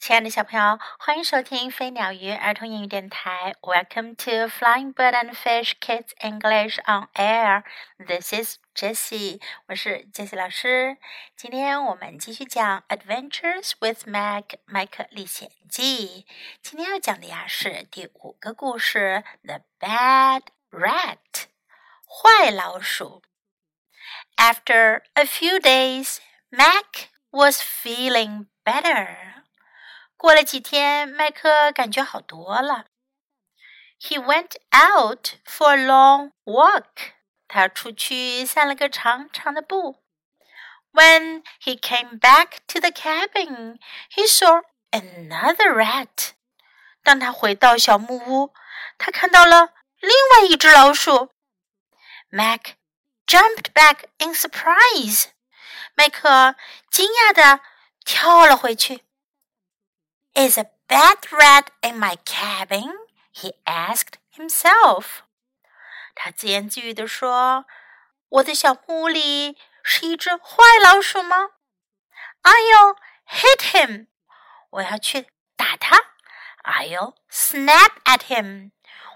亲爱的小朋友，欢迎收听飞鸟鱼儿童英语电台。Welcome to Flying Bird and Fish Kids English on Air. This is Jessie，我是 Jessie 老师。今天我们继续讲 Adventures with Meg 麦克历险记。今天要讲的呀是第五个故事，The Bad Rat，坏老鼠。After a few days, Mac was feeling better. 过了几天，麦克感觉好多了。He went out for a long walk. 他出去散了个长长的步。When he came back to the cabin, he saw another rat. 当他回到小木屋，他看到了另外一只老鼠。Mac jumped back in surprise. 麦克惊讶地跳了回去。is a bad rat in my cabin? He asked himself. 他自言自语地说：“我的小木屋里是一只坏老鼠吗？”I'll hit him. 我要去打他。I'll snap at him.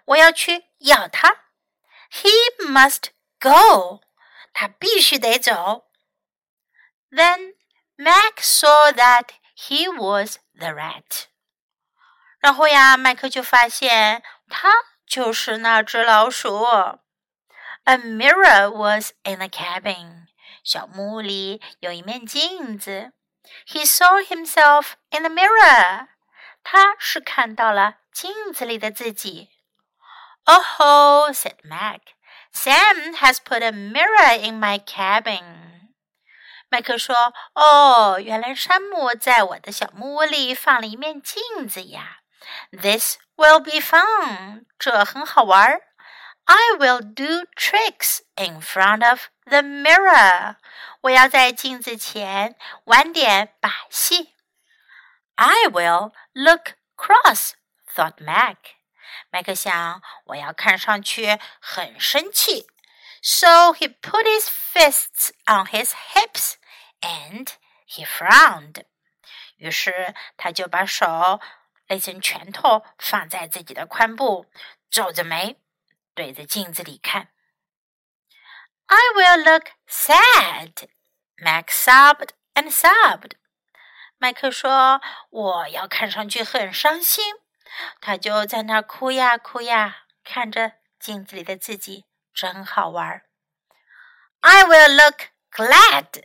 我要去咬他。He must go. 他必须得走。Then Mac saw that he was the rat。然后呀，麦克就发现他就是那只老鼠。A mirror was in the cabin。小木屋里有一面镜子。He saw himself in the mirror。他是看到了镜子里的自己。Oh, said Mac. Sam has put a mirror in my cabin. 麦克说：“哦，原来山姆在我的小木屋里放了一面镜子呀。This will be fun，这很好玩。I will do tricks in front of the mirror，我要在镜子前玩点把戏。I will look cross，thought Mac。麦克想，我要看上去很生气。So he put his fists on his hips。” and he frowned。于是他就把手勒成拳头，放在自己的髋部，皱着眉对着镜子里看。I will look sad, Mac sobbed and sobbed。麦克说：“我要看上去很伤心。”他就在那哭呀哭呀，看着镜子里的自己，真好玩。I will look glad,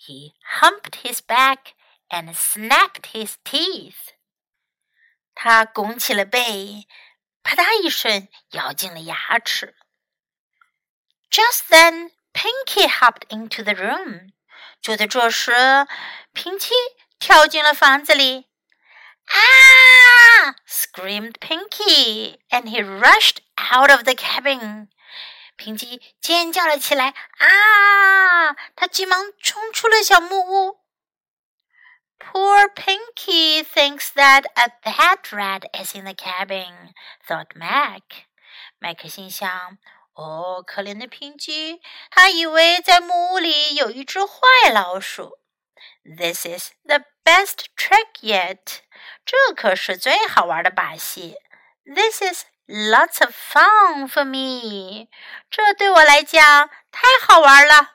He humped his back and snapped his teeth. 他拱起了背，啪嗒一声咬进了牙齿。Just then, Pinky hopped into the room. 就在这时，平奇跳进了房子里。Ah! screamed Pinky, and he rushed out of the cabin. 平吉尖叫了起来，啊！他急忙冲出了小木屋。Poor Pinky thinks that a bad rat is in the cabin, thought Mac. 麦克心想：“哦，可怜的平吉，他以为在木屋里有一只坏老鼠。This is the best trick yet. 这可是最好玩的把戏。This is Lots of fun for me，这对我来讲太好玩了。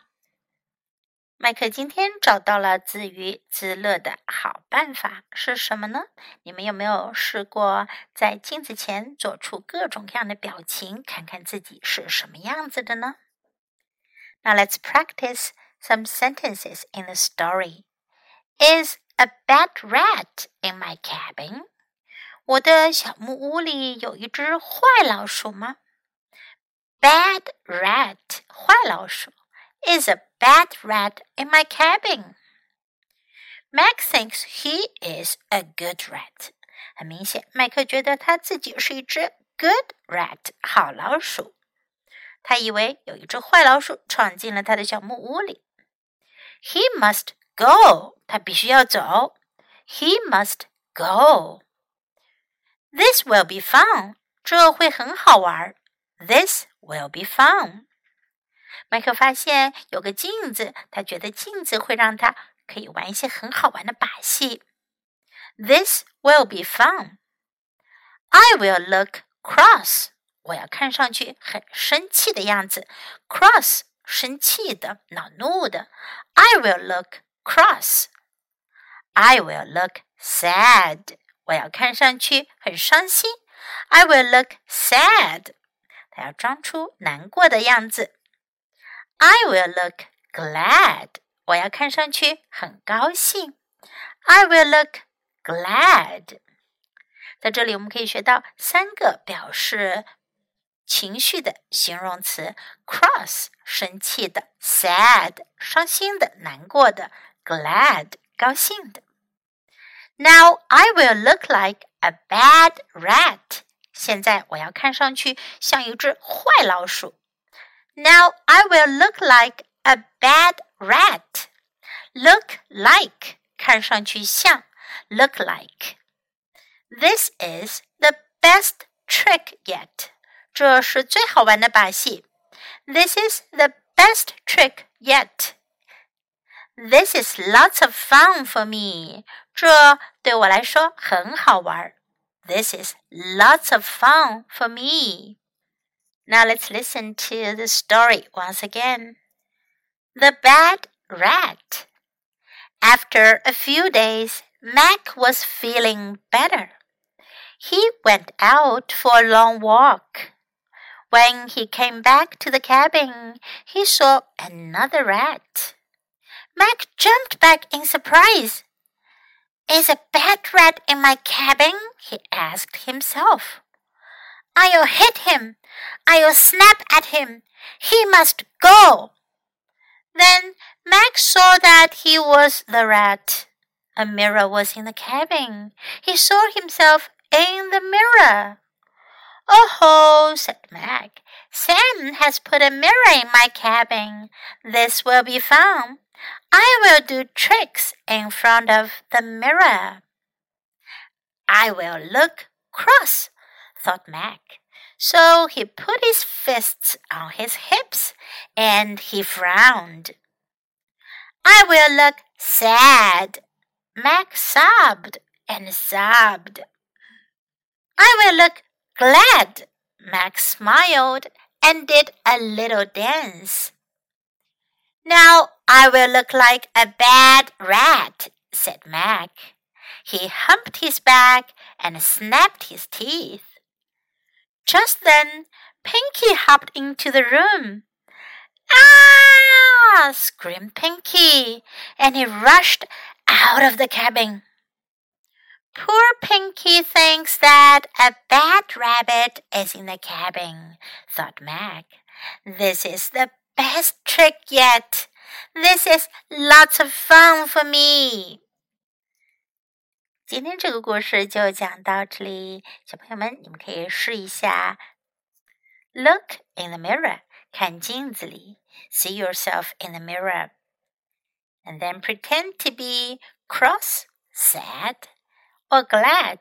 麦克今天找到了自娱自乐的好办法是什么呢？你们有没有试过在镜子前做出各种各样的表情，看看自己是什么样子的呢？Now let's practice some sentences in the story. Is a bad rat in my cabin? 我的小木屋里有一只坏老鼠吗？Bad rat，坏老鼠。Is a bad rat in my cabin? Mac thinks he is a good rat. 很明显，麦克觉得他自己是一只 good rat 好老鼠。他以为有一只坏老鼠闯进了他的小木屋里。He must go，他必须要走。He must go。This will be fun，这会很好玩。This will be fun。麦克发现有个镜子，他觉得镜子会让他可以玩一些很好玩的把戏。This will be fun. I will look cross. 我要看上去很生气的样子。Cross 生气的、恼怒的。I will look cross. I will look sad. 我要看上去很伤心。I will look sad. 他要装出难过的样子。I will look glad. 我要看上去很高兴。I will look glad。在这里，我们可以学到三个表示情绪的形容词：cross 生气的，sad 伤心的、难过的，glad 高兴的。Now I will look like a bad rat。现在我要看上去像一只坏老鼠。Now I will look like a bad rat. Look like 看上去像 look like. This is the best trick yet. 这是最好玩的把戏。This is the best trick yet. This is lots of fun for me. 这对我来说很好玩。This is lots of fun for me. Now let's listen to the story once again. The Bad Rat. After a few days, Mac was feeling better. He went out for a long walk. When he came back to the cabin, he saw another rat. Mac jumped back in surprise. Is a bad rat in my cabin? he asked himself. I'll hit him. I'll snap at him. He must go. Then Mac saw that he was the rat. A mirror was in the cabin. He saw himself in the mirror. Oh ho, said Mac. Sam has put a mirror in my cabin. This will be fun. I will do tricks in front of the mirror. I will look cross, thought Mac. So he put his fists on his hips and he frowned. I will look sad. Mac sobbed and sobbed. I will look glad. Mac smiled and did a little dance. Now I will look like a bad rat, said Mac. He humped his back and snapped his teeth. Just then, Pinky hopped into the room. Ah! screamed Pinky, and he rushed out of the cabin. Poor Pinky thinks that a bad rabbit is in the cabin, thought Mac. This is the best trick yet. This is lots of fun for me. 今天这个故事就讲到这里，小朋友们，你们可以试一下。Look in the mirror，看镜子里，see yourself in the mirror，and then pretend to be cross, sad or glad，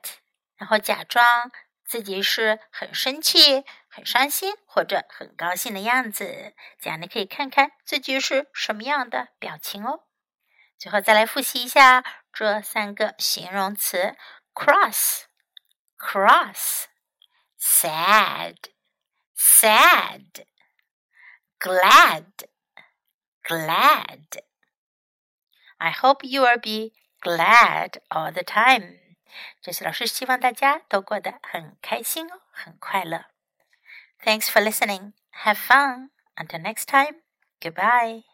然后假装 自己是很生气、很伤心或者很高兴的样子，这样你可以看看自己是什么样的表情哦。最后再来复习一下这三个形容词：cross、cross、sad、sad、glad、glad。I hope you will be glad all the time。这些老师希望大家都过得很开心哦，很快乐。Thanks for listening. Have fun. Until next time. Goodbye.